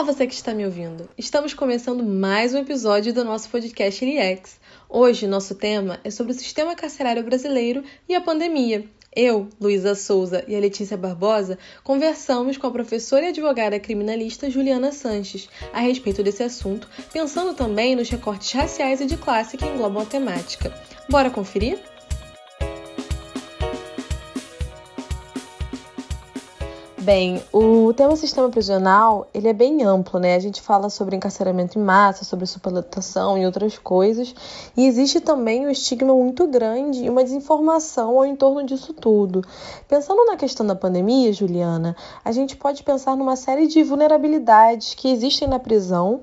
Olá, você que está me ouvindo. Estamos começando mais um episódio do nosso podcast LX. Hoje, nosso tema é sobre o sistema carcerário brasileiro e a pandemia. Eu, Luísa Souza e a Letícia Barbosa conversamos com a professora e advogada criminalista Juliana Sanches a respeito desse assunto, pensando também nos recortes raciais e de classe que englobam a temática. Bora conferir? Bem, o tema sistema prisional, ele é bem amplo, né? A gente fala sobre encarceramento em massa, sobre superlotação e outras coisas, e existe também um estigma muito grande e uma desinformação ao entorno disso tudo. Pensando na questão da pandemia, Juliana, a gente pode pensar numa série de vulnerabilidades que existem na prisão,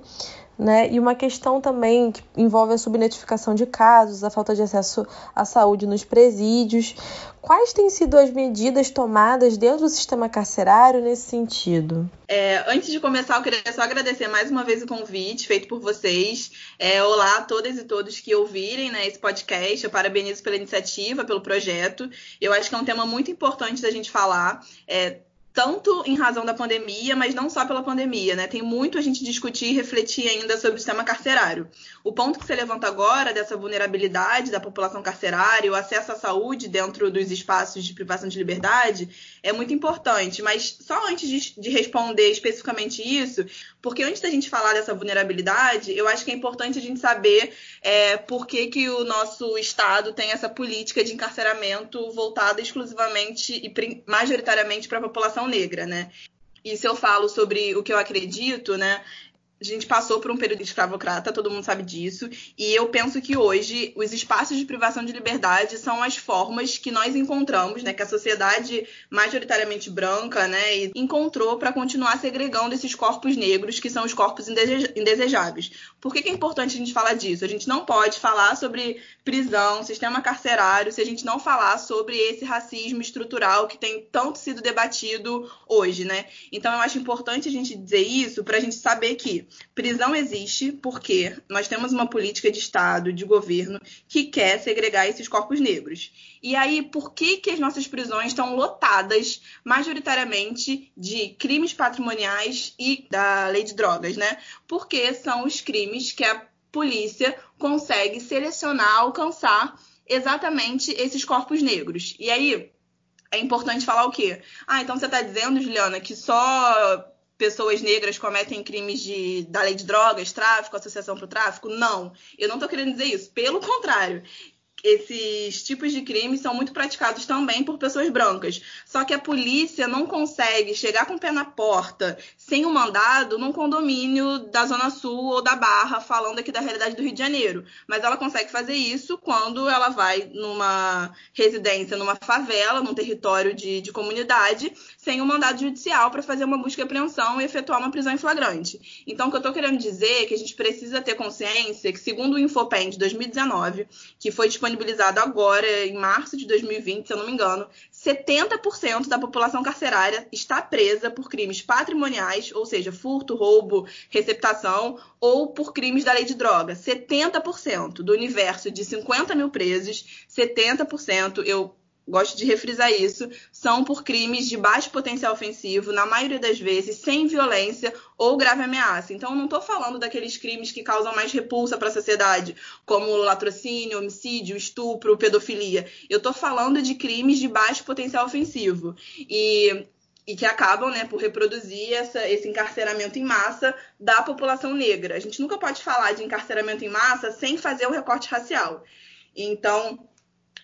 né? E uma questão também que envolve a subnotificação de casos, a falta de acesso à saúde nos presídios. Quais têm sido as medidas tomadas dentro do sistema carcerário nesse sentido? É, antes de começar, eu queria só agradecer mais uma vez o convite feito por vocês. É, olá a todas e todos que ouvirem né, esse podcast. Eu parabenizo pela iniciativa, pelo projeto. Eu acho que é um tema muito importante da gente falar. É, tanto em razão da pandemia, mas não só pela pandemia, né? Tem muito a gente discutir e refletir ainda sobre o sistema carcerário. O ponto que você levanta agora dessa vulnerabilidade da população carcerária, o acesso à saúde dentro dos espaços de privação de liberdade, é muito importante. Mas só antes de, de responder especificamente isso, porque antes da gente falar dessa vulnerabilidade, eu acho que é importante a gente saber é, por que, que o nosso Estado tem essa política de encarceramento voltada exclusivamente e majoritariamente para a população negra, né? E se eu falo sobre o que eu acredito, né? A gente passou por um período escravocrata, todo mundo sabe disso, e eu penso que hoje os espaços de privação de liberdade são as formas que nós encontramos, né, que a sociedade majoritariamente branca, né, encontrou para continuar segregando esses corpos negros, que são os corpos indesejáveis. Por que, que é importante a gente falar disso? A gente não pode falar sobre prisão, sistema carcerário, se a gente não falar sobre esse racismo estrutural que tem tanto sido debatido hoje, né? Então eu acho importante a gente dizer isso para a gente saber que prisão existe porque nós temos uma política de Estado, de governo, que quer segregar esses corpos negros. E aí, por que, que as nossas prisões estão lotadas, majoritariamente, de crimes patrimoniais e da lei de drogas, né? Porque são os crimes que a polícia consegue selecionar, alcançar exatamente esses corpos negros. E aí, é importante falar o quê? Ah, então você está dizendo, Juliana, que só pessoas negras cometem crimes de, da lei de drogas, tráfico, associação para o tráfico? Não, eu não estou querendo dizer isso. Pelo contrário, esses tipos de crimes são muito praticados também por pessoas brancas. Só que a polícia não consegue chegar com o pé na porta, sem um mandado, num condomínio da Zona Sul ou da Barra, falando aqui da realidade do Rio de Janeiro. Mas ela consegue fazer isso quando ela vai numa residência, numa favela, num território de, de comunidade, sem um mandado judicial para fazer uma busca e apreensão e efetuar uma prisão em flagrante. Então, o que eu estou querendo dizer é que a gente precisa ter consciência que, segundo o Infopen de 2019, que foi disponibilizado disponibilizado agora, em março de 2020, se eu não me engano, 70% da população carcerária está presa por crimes patrimoniais, ou seja, furto, roubo, receptação, ou por crimes da lei de droga. 70% do universo de 50 mil presos, 70%, eu gosto de refrisar isso, são por crimes de baixo potencial ofensivo, na maioria das vezes sem violência ou grave ameaça. Então, não estou falando daqueles crimes que causam mais repulsa para a sociedade, como latrocínio, homicídio, estupro, pedofilia. Eu estou falando de crimes de baixo potencial ofensivo. E e que acabam né, por reproduzir essa, esse encarceramento em massa da população negra. A gente nunca pode falar de encarceramento em massa sem fazer o recorte racial. Então,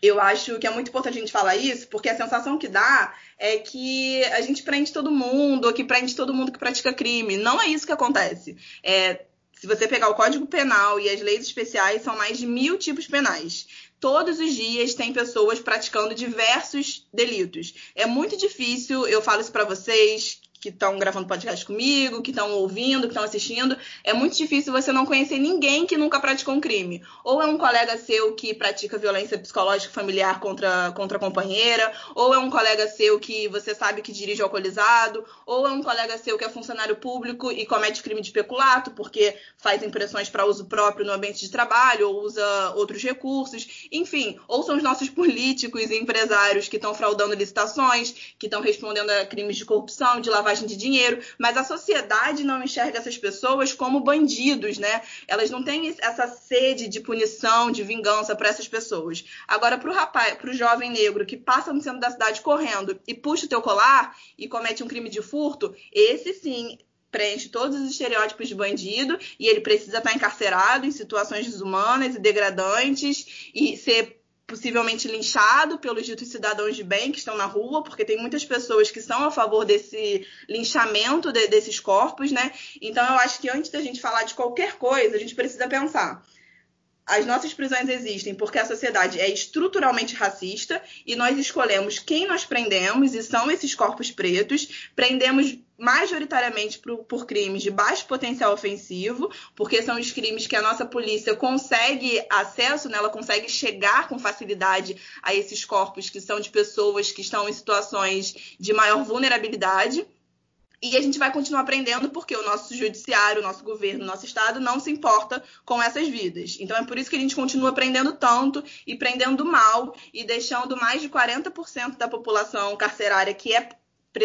eu acho que é muito importante a gente falar isso, porque a sensação que dá é que a gente prende todo mundo, que prende todo mundo que pratica crime. Não é isso que acontece. É, se você pegar o Código Penal e as leis especiais, são mais de mil tipos penais. Todos os dias tem pessoas praticando diversos delitos. É muito difícil, eu falo isso para vocês, que estão gravando podcast comigo, que estão ouvindo, que estão assistindo, é muito difícil você não conhecer ninguém que nunca praticou um crime. Ou é um colega seu que pratica violência psicológica familiar contra, contra a companheira, ou é um colega seu que você sabe que dirige alcoolizado, ou é um colega seu que é funcionário público e comete crime de peculato, porque faz impressões para uso próprio no ambiente de trabalho, ou usa outros recursos, enfim, ou são os nossos políticos e empresários que estão fraudando licitações, que estão respondendo a crimes de corrupção, de lavagem lavagem de dinheiro, mas a sociedade não enxerga essas pessoas como bandidos, né? Elas não têm essa sede de punição, de vingança para essas pessoas. Agora, para o rapaz, para o jovem negro que passa no centro da cidade correndo e puxa o teu colar e comete um crime de furto, esse sim preenche todos os estereótipos de bandido e ele precisa estar encarcerado em situações desumanas e degradantes e ser possivelmente linchado pelos ditos cidadãos de bem que estão na rua, porque tem muitas pessoas que são a favor desse linchamento de, desses corpos, né? Então eu acho que antes da gente falar de qualquer coisa, a gente precisa pensar as nossas prisões existem porque a sociedade é estruturalmente racista e nós escolhemos quem nós prendemos, e são esses corpos pretos. Prendemos majoritariamente por, por, crimes de baixo potencial ofensivo, porque são os crimes que a nossa polícia consegue acesso, né? ela consegue chegar com facilidade a esses corpos que são de pessoas que estão em situações de maior vulnerabilidade. E a gente vai continuar aprendendo porque o nosso judiciário, o nosso governo, o nosso Estado não se importa com essas vidas. Então é por isso que a gente continua aprendendo tanto e prendendo mal e deixando mais de 40% da população carcerária que é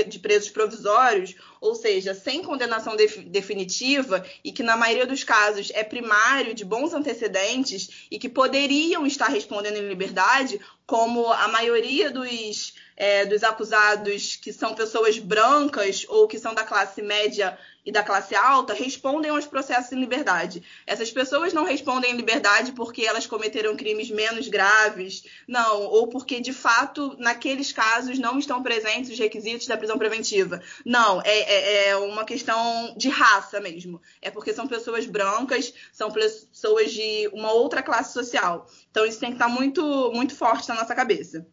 de presos provisórios, ou seja, sem condenação definitiva e que na maioria dos casos é primário de bons antecedentes e que poderiam estar respondendo em liberdade, como a maioria dos é, dos acusados que são pessoas brancas ou que são da classe média e da classe alta respondem aos processos em liberdade. Essas pessoas não respondem em liberdade porque elas cometeram crimes menos graves, não, ou porque de fato naqueles casos não estão presentes os requisitos da prisão preventiva. Não, é, é, é uma questão de raça mesmo. É porque são pessoas brancas, são pessoas de uma outra classe social. Então isso tem que estar muito, muito forte na nossa cabeça.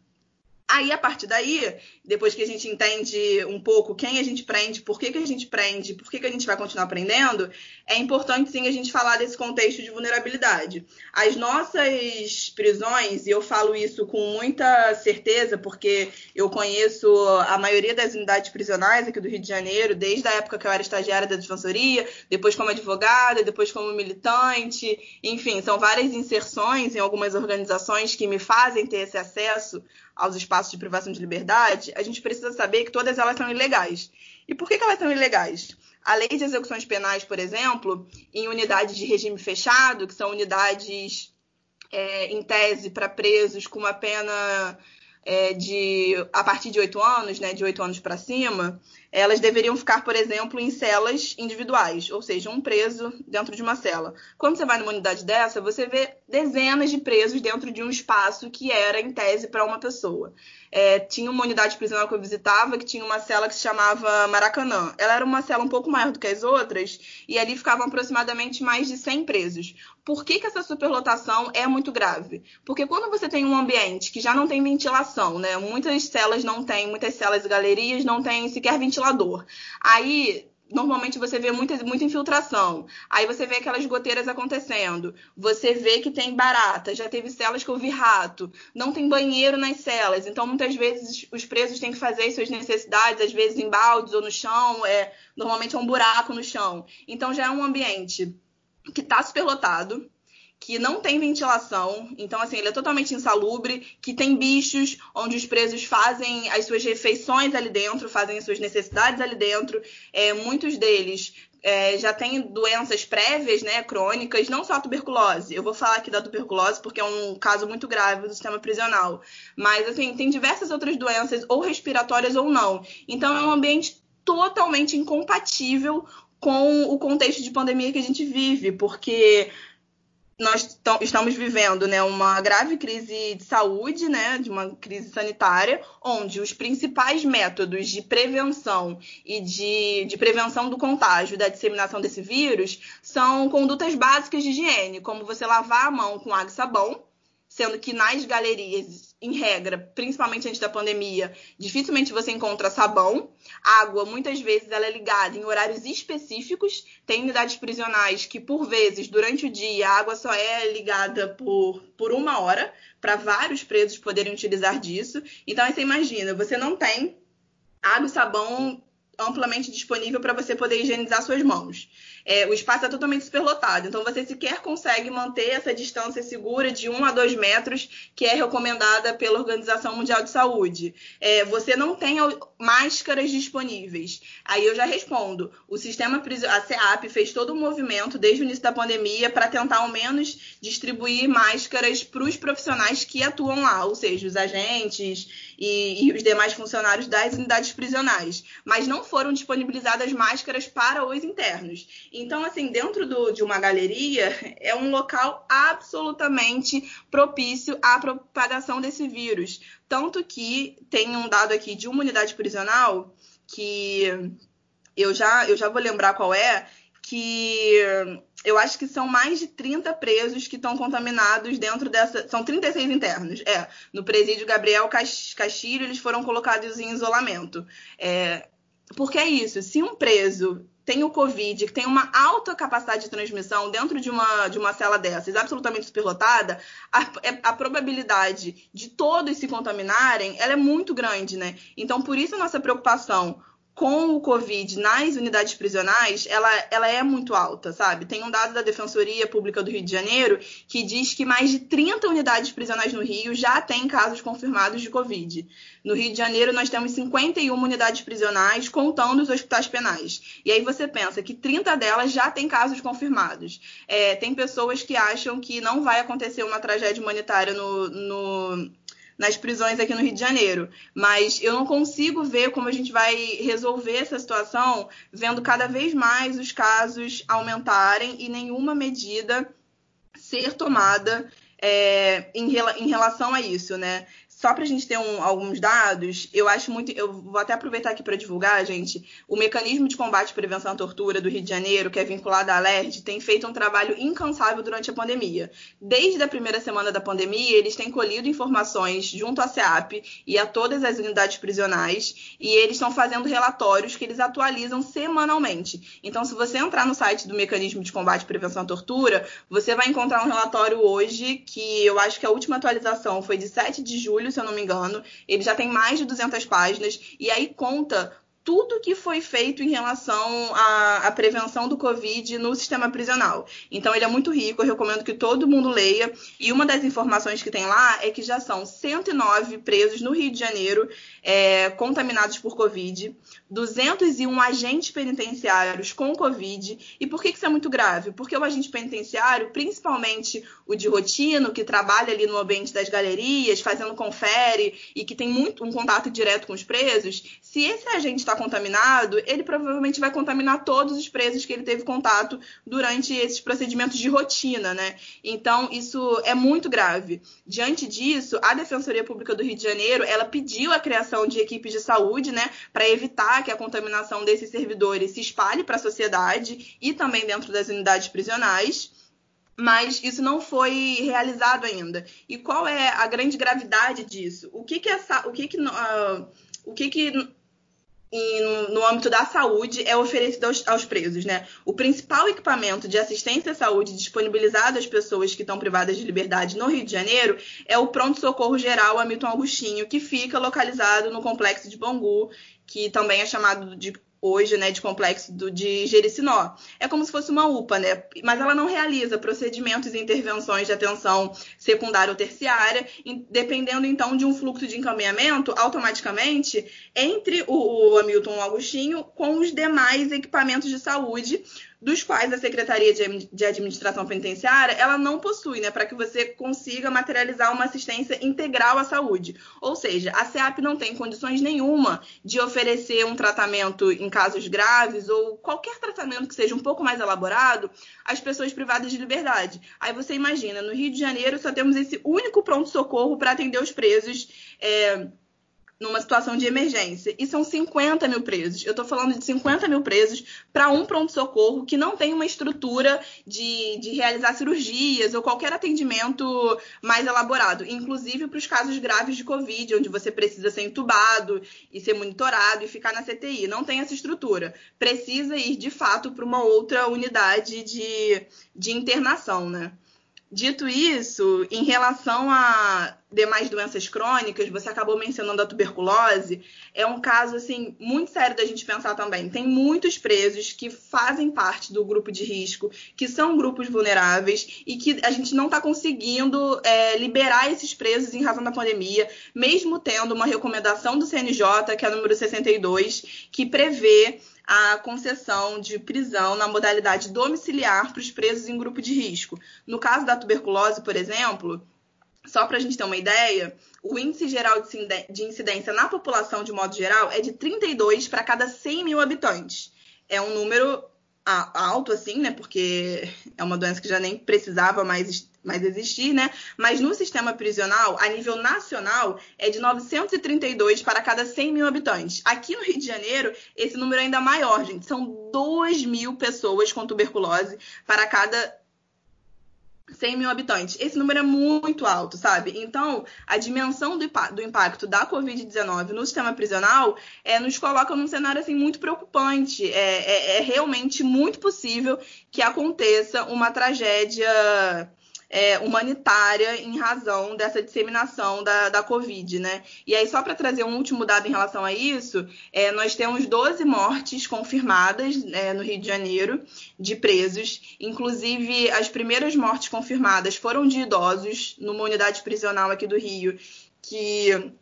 Aí, a partir daí, depois que a gente entende um pouco quem a gente prende, por que, que a gente prende, por que, que a gente vai continuar aprendendo, é importante sim a gente falar desse contexto de vulnerabilidade. As nossas prisões, e eu falo isso com muita certeza, porque eu conheço a maioria das unidades prisionais aqui do Rio de Janeiro, desde a época que eu era estagiária da defensoria, depois como advogada, depois como militante, enfim, são várias inserções em algumas organizações que me fazem ter esse acesso aos espaços de privação de liberdade, a gente precisa saber que todas elas são ilegais. E por que, que elas são ilegais? A lei de execuções penais, por exemplo, em unidades de regime fechado, que são unidades é, em tese para presos com uma pena é, de a partir de oito anos, né, de oito anos para cima, elas deveriam ficar, por exemplo, em celas individuais, ou seja, um preso dentro de uma cela. Quando você vai numa unidade dessa, você vê dezenas de presos dentro de um espaço que era, em tese, para uma pessoa. É, tinha uma unidade prisional que eu visitava que tinha uma cela que se chamava Maracanã. Ela era uma cela um pouco maior do que as outras e ali ficavam aproximadamente mais de 100 presos. Por que, que essa superlotação é muito grave? Porque quando você tem um ambiente que já não tem ventilação, né? Muitas celas não têm, muitas celas e galerias não têm sequer ventilador. Aí normalmente você vê muita, muita infiltração. Aí você vê aquelas goteiras acontecendo. Você vê que tem barata. Já teve celas que eu vi rato. Não tem banheiro nas celas. Então, muitas vezes, os presos têm que fazer suas necessidades, às vezes em baldes ou no chão. É, normalmente é um buraco no chão. Então, já é um ambiente que está superlotado que não tem ventilação, então assim, ele é totalmente insalubre, que tem bichos onde os presos fazem as suas refeições ali dentro, fazem as suas necessidades ali dentro. É, muitos deles é, já têm doenças prévias, né, crônicas, não só a tuberculose. Eu vou falar aqui da tuberculose porque é um caso muito grave do sistema prisional. Mas, assim, tem diversas outras doenças, ou respiratórias ou não. Então, é um ambiente totalmente incompatível com o contexto de pandemia que a gente vive, porque nós estamos vivendo né, uma grave crise de saúde, né, de uma crise sanitária, onde os principais métodos de prevenção e de, de prevenção do contágio, da disseminação desse vírus, são condutas básicas de higiene, como você lavar a mão com água e sabão, sendo que nas galerias, em regra, principalmente antes da pandemia, dificilmente você encontra sabão. Água, muitas vezes, ela é ligada em horários específicos. Tem unidades prisionais que, por vezes, durante o dia, a água só é ligada por, por uma hora, para vários presos poderem utilizar disso. Então, aí você imagina, você não tem água e sabão amplamente disponível para você poder higienizar suas mãos. É, o espaço é totalmente superlotado. Então, você sequer consegue manter essa distância segura de 1 a 2 metros, que é recomendada pela Organização Mundial de Saúde. É, você não tem máscaras disponíveis. Aí eu já respondo. O sistema, a CEAP fez todo um movimento desde o início da pandemia para tentar, ao menos, distribuir máscaras para os profissionais que atuam lá, ou seja, os agentes e, e os demais funcionários das unidades prisionais. Mas não foram disponibilizadas máscaras para os internos. Então, assim, dentro do, de uma galeria, é um local absolutamente propício à propagação desse vírus. Tanto que tem um dado aqui de uma unidade prisional que eu já, eu já vou lembrar qual é, que eu acho que são mais de 30 presos que estão contaminados dentro dessa. São 36 internos. É, no presídio Gabriel Castilho, eles foram colocados em isolamento. É, porque é isso, se um preso tem o Covid, que tem uma alta capacidade de transmissão dentro de uma, de uma cela dessas, absolutamente superlotada, a, é, a probabilidade de todos se contaminarem ela é muito grande, né? Então, por isso a nossa preocupação com o Covid nas unidades prisionais, ela, ela é muito alta, sabe? Tem um dado da Defensoria Pública do Rio de Janeiro que diz que mais de 30 unidades prisionais no Rio já têm casos confirmados de Covid. No Rio de Janeiro, nós temos 51 unidades prisionais, contando os hospitais penais. E aí você pensa que 30 delas já têm casos confirmados. É, tem pessoas que acham que não vai acontecer uma tragédia humanitária no, no nas prisões aqui no Rio de Janeiro. Mas eu não consigo ver como a gente vai resolver essa situação vendo cada vez mais os casos aumentarem e nenhuma medida ser tomada é, em, em, relação a isso, né? Só para a gente ter um, alguns dados, eu acho muito. Eu vou até aproveitar aqui para divulgar, gente. O mecanismo de combate e prevenção à tortura do Rio de Janeiro, que é vinculado à LERD, tem feito um trabalho incansável durante a pandemia. Desde a primeira semana da pandemia, eles têm colhido informações junto à SEAP e a todas as unidades prisionais, e eles estão fazendo relatórios que eles atualizam semanalmente. Então, se você entrar no site do mecanismo de combate e prevenção à tortura, você vai encontrar um relatório hoje que eu acho que a última atualização foi de 7 de julho julho, se eu não me engano. Ele já tem mais de 200 páginas e aí conta tudo que foi feito em relação à, à, prevenção do Covid no sistema prisional. Então, ele é muito rico, eu recomendo que todo mundo leia. E uma das informações que tem lá é que já são 109 presos no Rio de Janeiro é, contaminados por Covid, 201 agentes penitenciários com Covid. E por que isso é muito grave? Porque o agente penitenciário, principalmente o de rotina, que trabalha ali no ambiente das galerias, fazendo confere e que tem muito um contato direto com os presos, se esse agente está contaminado, ele provavelmente vai contaminar todos os presos que ele teve contato durante esses procedimentos de rotina, né? Então, isso é muito grave. Diante disso, a Defensoria Pública do Rio de Janeiro, ela pediu a criação de equipes de saúde, né, para evitar que a contaminação desses servidores se espalhe para a sociedade e também dentro das unidades prisionais mas isso não foi realizado ainda. E qual é a grande gravidade disso? O que que essa, o que que, uh, o que que no, no âmbito da saúde é oferecido aos, aos, presos, né? O principal equipamento de assistência à saúde disponibilizado às pessoas que estão privadas de liberdade no Rio de Janeiro é o pronto-socorro geral Hamilton Augustinho, que fica localizado no complexo de Bangu, que também é chamado de hoje, né, de complexo do, de Jericinó. É como se fosse uma UPA, né? Mas ela não realiza procedimentos e intervenções de atenção secundária ou terciária, dependendo então de um fluxo de encaminhamento automaticamente entre o, o Hamilton Augustinho com os demais equipamentos de saúde dos quais a Secretaria de Administração Penitenciária ela não possui, né, para que você consiga materializar uma assistência integral à saúde. Ou seja, a SEAP não tem condições nenhuma de oferecer um tratamento em casos graves ou qualquer tratamento que seja um pouco mais elaborado às pessoas privadas de liberdade. Aí você imagina, no Rio de Janeiro só temos esse único pronto-socorro para atender os presos. É, numa situação de emergência. E são 50 mil presos. Eu estou falando de 50 mil presos para um pronto-socorro que não tem uma estrutura de, de realizar cirurgias ou qualquer atendimento mais elaborado, inclusive para os casos graves de Covid, onde você precisa ser entubado e ser monitorado e ficar na CTI. Não tem essa estrutura. Precisa ir, de fato, para uma outra unidade de, de internação, né? Dito isso, em relação a demais doenças crônicas, você acabou mencionando a tuberculose, é um caso assim muito sério da gente pensar também. Tem muitos presos que fazem parte do grupo de risco, que são grupos vulneráveis e que a gente não está conseguindo é, liberar esses presos em razão da pandemia, mesmo tendo uma recomendação do CNJ, que é a número 62, que prevê a concessão de prisão na modalidade domiciliar para os presos em grupo de risco. No caso da tuberculose, por exemplo, só para a gente ter uma ideia, o índice geral de incidência na população, de modo geral, é de 32 para cada 100 mil habitantes. É um número alto, assim, né? Porque é uma doença que já nem precisava mais, mais existir, né? Mas no sistema prisional, a nível nacional, é de 932 para cada 100 mil habitantes. Aqui no Rio de Janeiro, esse número é ainda maior, gente. São 2 mil pessoas com tuberculose para cada 100 mil habitantes. Esse número é muito alto, sabe? Então, a dimensão do, do impacto da Covid-19 no sistema prisional é, nos coloca num cenário assim, muito preocupante. É, é, é realmente muito possível que aconteça uma tragédia é, humanitária em razão dessa disseminação da, da Covid, né? E aí, só para trazer um último dado em relação a isso, é, nós temos 12 mortes confirmadas é, no Rio de Janeiro de presos. Inclusive, as primeiras mortes confirmadas foram de idosos numa unidade prisional aqui do Rio, que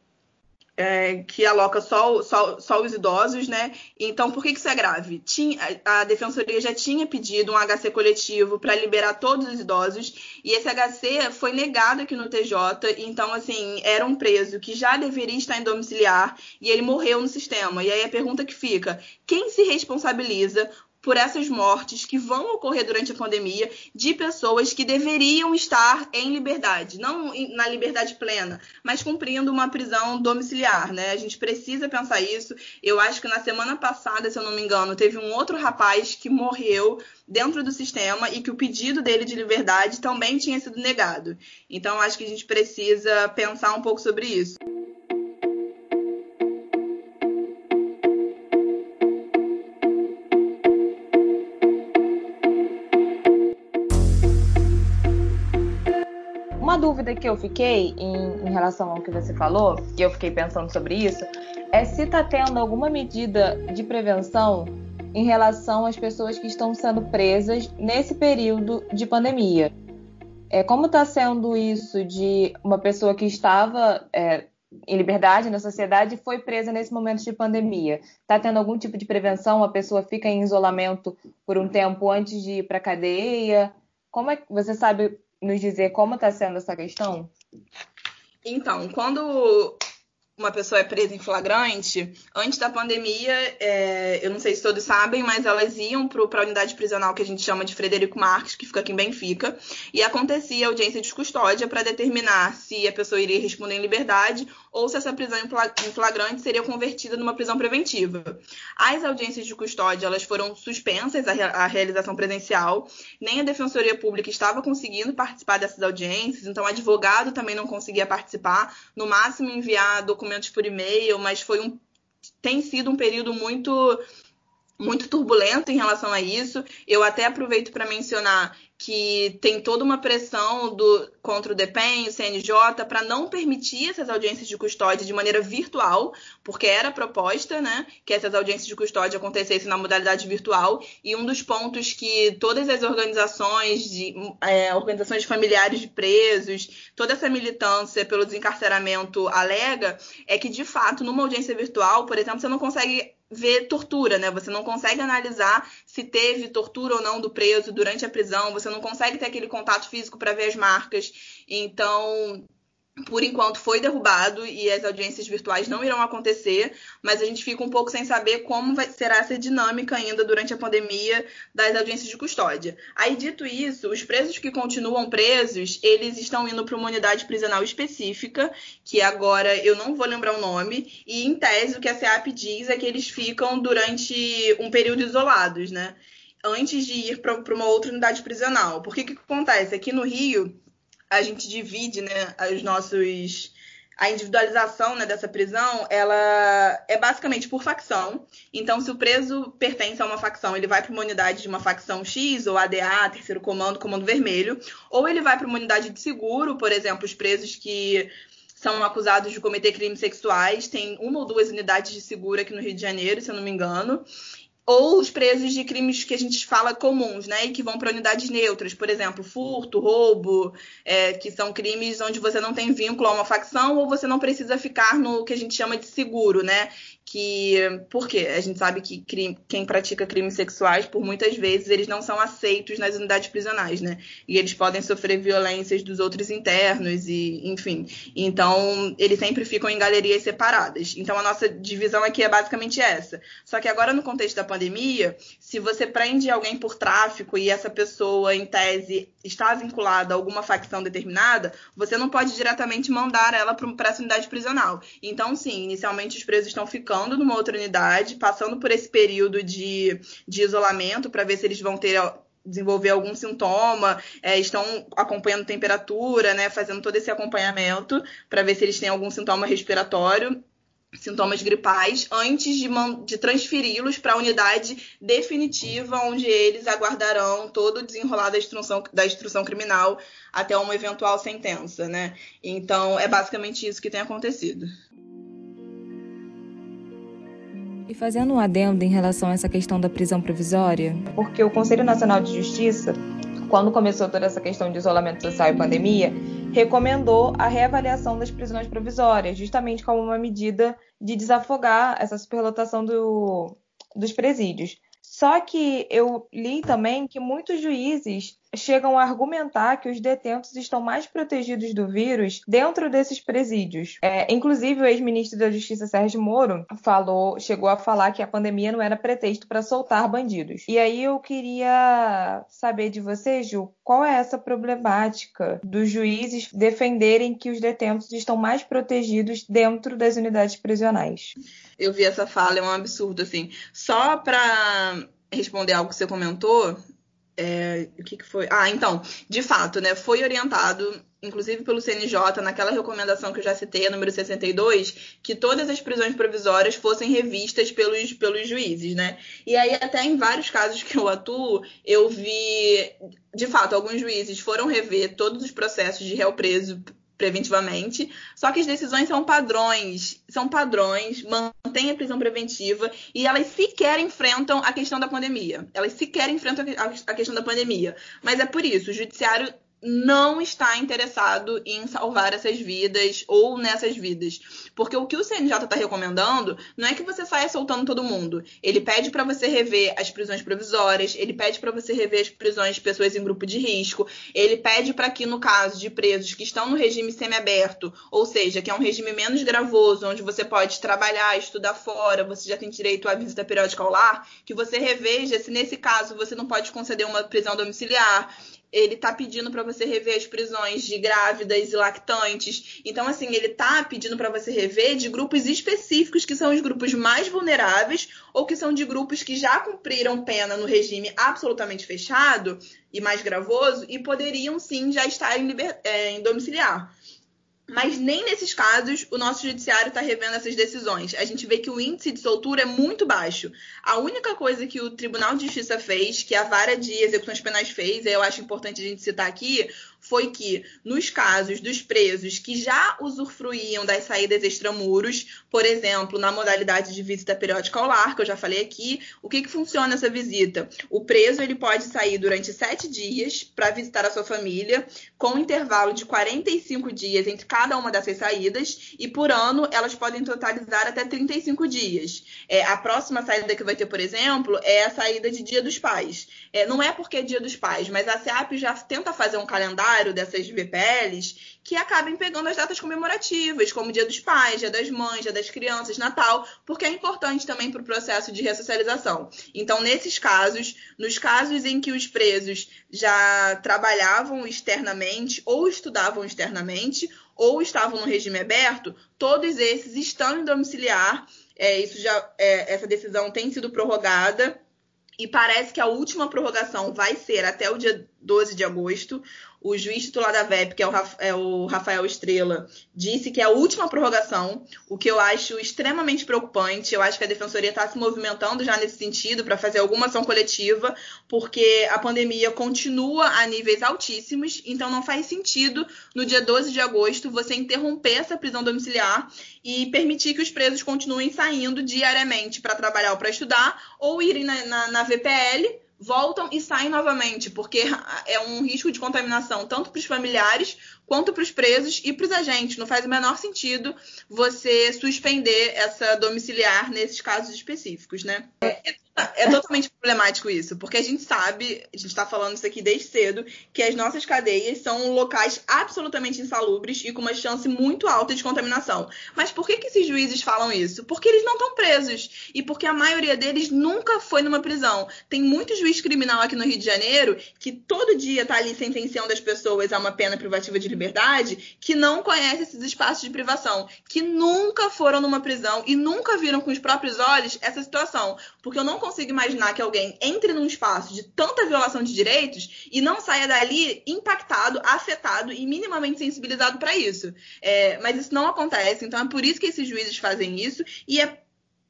é, que aloca só, só, só, os idosos, né? Então, por que, que isso é grave? Tinha, a Defensoria já tinha pedido um HC coletivo para liberar todos os idosos, e esse HC foi negado aqui no TJ, então, assim, era um preso que já deveria estar em domiciliar, e ele morreu no sistema. E aí a pergunta que fica, quem se responsabiliza por essas mortes que vão ocorrer durante a pandemia de pessoas que deveriam estar em liberdade, não na liberdade plena, mas cumprindo uma prisão domiciliar, né? A gente precisa pensar isso. Eu acho que na semana passada, se eu não me engano, teve um outro rapaz que morreu dentro do sistema e que o pedido dele de liberdade também tinha sido negado. Então, acho que a gente precisa pensar um pouco sobre isso. Dúvida que eu fiquei em, em, relação ao que você falou, e eu fiquei pensando sobre isso, é se está tendo alguma medida de prevenção em relação às pessoas que estão sendo presas nesse período de pandemia. É, como está sendo isso de uma pessoa que estava é, em liberdade na sociedade e foi presa nesse momento de pandemia? Está tendo algum tipo de prevenção? A pessoa fica em isolamento por um tempo antes de ir para a cadeia? Como é que você sabe nos dizer como está sendo essa questão? Então, quando uma pessoa é presa em flagrante, antes da pandemia, é, eu não sei se todos sabem, mas elas iam para a unidade prisional que a gente chama de Frederico Marques, que fica aqui em Benfica, e acontecia audiência de custódia para determinar se a pessoa iria responder em liberdade ou se essa prisão em flagrante seria convertida numa prisão preventiva. As audiências de custódia elas foram suspensas à realização presencial, nem a Defensoria Pública estava conseguindo participar dessas audiências, então o advogado também não conseguia participar, no máximo enviar documentos documentos por e-mail, mas foi um tem sido um período muito muito turbulento em relação a isso. Eu até aproveito para mencionar que tem toda uma pressão do, contra o DEPEN, o CNJ, para não permitir essas audiências de custódia de maneira virtual, porque era proposta né, que essas audiências de custódia acontecessem na modalidade virtual, e um dos pontos que todas as organizações, de, é, organizações de familiares de presos, toda essa militância pelo desencarceramento alega, é que, de fato, numa audiência virtual, por exemplo, você não consegue ver tortura, né? Você não consegue analisar se teve tortura ou não do preso durante a prisão, você não consegue ter aquele contato físico para ver as marcas. Então, por enquanto foi derrubado e as audiências virtuais não irão acontecer, mas a gente fica um pouco sem saber como vai, será essa dinâmica ainda durante a pandemia das audiências de custódia. Aí, dito isso, os presos que continuam presos, eles estão indo para uma unidade prisional específica, que agora eu não vou lembrar o nome, e em tese o que a SEAP diz é que eles ficam durante um período isolados, né? Antes de ir para uma outra unidade prisional. Por que que acontece? Aqui no Rio, a gente divide né, os nossos a individualização né, dessa prisão, ela é basicamente por facção. Então, se o preso pertence a uma facção, ele vai para uma unidade de uma facção X, ou ADA, terceiro comando, comando vermelho, ou ele vai para uma unidade de seguro, por exemplo, os presos que são acusados de cometer crimes sexuais, tem uma ou duas unidades de seguro aqui no Rio de Janeiro, se eu não me engano ou os presos de crimes que a gente fala comuns, né, e que vão para unidades neutras, por exemplo, furto, roubo, é, que são crimes onde você não tem vínculo a uma facção ou você não precisa ficar no que a gente chama de seguro, né, que por quê? A gente sabe que crime, quem pratica crimes sexuais, por muitas vezes, eles não são aceitos nas unidades prisionais, né? E eles podem sofrer violências dos outros internos e, enfim. Então, eles sempre ficam em galerias separadas. Então, a nossa divisão aqui é basicamente essa. Só que agora, no contexto da pandemia, se você prende alguém por tráfico e essa pessoa, em tese, está vinculada a alguma facção determinada, você não pode diretamente mandar ela para essa unidade prisional. Então, sim, inicialmente os presos estão ficando numa outra unidade, passando por esse período de, de isolamento para ver se eles vão ter desenvolver algum sintoma, é, estão acompanhando temperatura, né, fazendo todo esse acompanhamento para ver se eles têm algum sintoma respiratório, sintomas gripais, antes de, de transferi-los para a unidade definitiva, onde eles aguardarão todo o desenrolar da instrução, da instrução criminal até uma eventual sentença, né? Então, é basicamente isso que tem acontecido. E fazendo um adendo em relação a essa questão da prisão provisória? Porque o Conselho Nacional de Justiça, quando começou toda essa questão de isolamento social e pandemia, recomendou a reavaliação das prisões provisórias, justamente como uma medida de desafogar essa superlotação do, dos presídios. Só que eu li também que muitos juízes chegam a argumentar que os detentos estão mais protegidos do vírus dentro desses presídios. É, inclusive, o ex-ministro da Justiça Sérgio Moro falou, chegou a falar que a pandemia não era pretexto para soltar bandidos. E aí eu queria saber de você, Ju, qual é essa problemática dos juízes defenderem que os detentos estão mais protegidos dentro das unidades prisionais? Eu vi essa fala, é um absurdo, assim. Só para responder algo que você comentou, é, o que, que, foi? Ah, então, de fato, né? Foi orientado, inclusive pelo CNJ, naquela recomendação que eu já citei, a número 62, que todas as prisões provisórias fossem revistas pelos, pelos juízes, né? E aí, até em vários casos que eu atuo, eu vi, de fato, alguns juízes foram rever todos os processos de réu preso preventivamente. Só que as decisões são padrões, são padrões, mantêm a prisão preventiva e elas sequer enfrentam a questão da pandemia. Elas sequer enfrentam a questão da pandemia. Mas é por isso, o judiciário não está interessado em salvar essas vidas ou nessas vidas. Porque o que o CNJ está recomendando não é que você saia soltando todo mundo. Ele pede para você rever as prisões provisórias, ele pede para você rever as prisões de pessoas em grupo de risco, ele pede para que, no caso de presos que estão no regime semiaberto, ou seja, que é um regime menos gravoso, onde você pode trabalhar, estudar fora, você já tem direito à visita periódica ao lar, que você reveja se nesse caso você não pode conceder uma prisão domiciliar ele tá pedindo para você rever as prisões de grávidas e lactantes. Então, assim, ele tá pedindo para você rever de grupos específicos que são os grupos mais vulneráveis ou que são de grupos que já cumpriram pena no regime absolutamente fechado e mais gravoso e poderiam sim já estar em, liber... é, em domiciliar. Mas nem nesses casos o nosso judiciário está revendo essas decisões. A gente vê que o índice de soltura é muito baixo. A única coisa que o Tribunal de Justiça fez, que a vara de execuções penais fez, eu acho importante a gente citar aqui, foi que, nos casos dos presos que já usufruíam das saídas extramuros, por exemplo, na modalidade de visita periódica ao lar, que eu já falei aqui, o que, que funciona essa visita? O preso ele pode sair durante sete dias para visitar a sua família, com um intervalo de 45 dias entre cada uma dessas saídas, e por ano elas podem totalizar até 35 dias. É, a próxima saída que vai ter, por exemplo, é a saída de Dia dos Pais. É, não é porque é Dia dos Pais, mas a SEAP já tenta fazer um calendário dessas VPLs que acabem pegando as datas comemorativas, como Dia dos Pais, Dia das Mães, Dia das Crianças, Natal, porque é importante também para o processo de ressocialização. Então, nesses casos, nos casos em que os presos já trabalhavam externamente ou estudavam externamente ou estavam no regime aberto, todos esses estão em domiciliar. É, isso já, é, essa decisão tem sido prorrogada e parece que a última prorrogação vai ser até o dia 12 de agosto. O juiz titular da VEP, que é o, é o Rafael Estrela, disse que é a última prorrogação, o que eu acho extremamente preocupante. Eu acho que a defensoria está se movimentando já nesse sentido para fazer alguma ação coletiva, porque a pandemia continua a níveis altíssimos, então não faz sentido no dia 12 de agosto você interromper essa prisão domiciliar e permitir que os presos continuem saindo diariamente para trabalhar ou para estudar, ou irem na, na, na VPL voltam e saem novamente, porque é um risco de contaminação tanto para os familiares quanto para os presos e para os agentes. Não faz o menor sentido você suspender essa domiciliar nesses casos específicos, né? É, é totalmente problemático isso, porque a gente sabe, a gente está falando isso aqui desde cedo, que as nossas cadeias são locais absolutamente insalubres e com uma chance muito alta de contaminação. Mas por que, que esses juízes falam isso? Porque eles não estão presos e porque a maioria deles nunca foi numa prisão. Tem muito juiz criminal aqui no Rio de Janeiro que todo dia está ali sentenciando as pessoas a uma pena privativa de liberdade, que não conhece esses espaços de privação, que nunca foram numa prisão e nunca viram com os próprios olhos essa situação. Porque eu não consigo imaginar que alguém entre num espaço de tanta violação de direitos e não saia dali impactado, afetado e minimamente sensibilizado para isso. É, mas isso não acontece, então é por isso que esses juízes fazem isso e é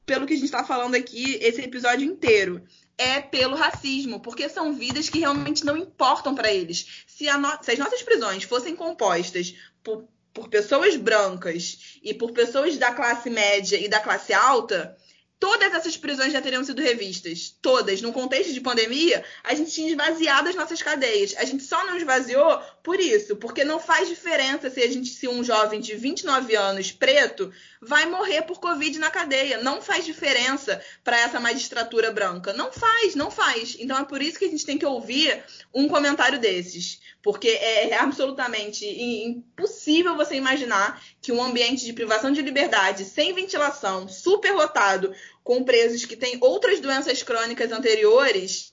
pelo que a gente está falando aqui esse episódio inteiro é pelo racismo, porque são vidas que realmente não importam para eles. Se, no... Se, as nossas prisões fossem compostas por, por pessoas brancas e por pessoas da classe média e da classe alta, todas essas prisões já teriam sido revistas. Todas. No contexto de pandemia, a gente tinha esvaziado as nossas cadeias. A gente só não esvaziou por isso, porque não faz diferença se a gente, se um jovem de 29 anos preto vai morrer por Covid na cadeia. Não faz diferença para essa magistratura branca. Não faz, não faz. Então é por isso que a gente tem que ouvir um comentário desses. Porque é absolutamente impossível você imaginar que um ambiente de privação de liberdade, sem ventilação, superlotado, com presos que têm outras doenças crônicas anteriores,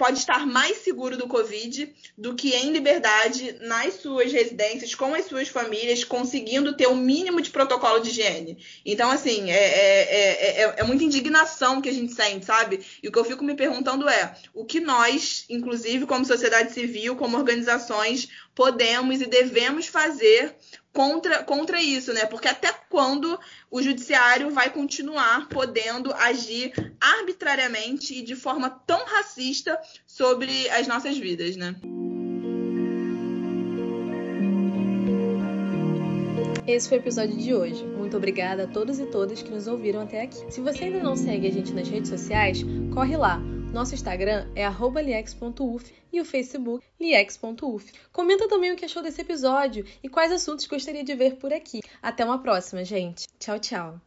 pode estar mais seguro do Covid do que em liberdade nas suas residências, com as suas famílias, conseguindo ter o um mínimo de protocolo de higiene. Então, assim, é, é, é, é, muita indignação que a gente sente, sabe? E o que eu fico me perguntando é o que nós, inclusive como sociedade civil, como organizações, podemos e devemos fazer contra, contra isso, né? Porque até quando o judiciário vai continuar podendo agir arbitrariamente e de forma tão racista sobre as nossas vidas, né? Esse foi o episódio de hoje. Muito obrigada a todos e todas que nos ouviram até aqui. Se você ainda não segue a gente nas redes sociais, corre lá nosso Instagram é liex.uf e o Facebook liex.uf. Comenta também o que achou desse episódio e quais assuntos gostaria de ver por aqui. Até uma próxima, gente. Tchau, tchau.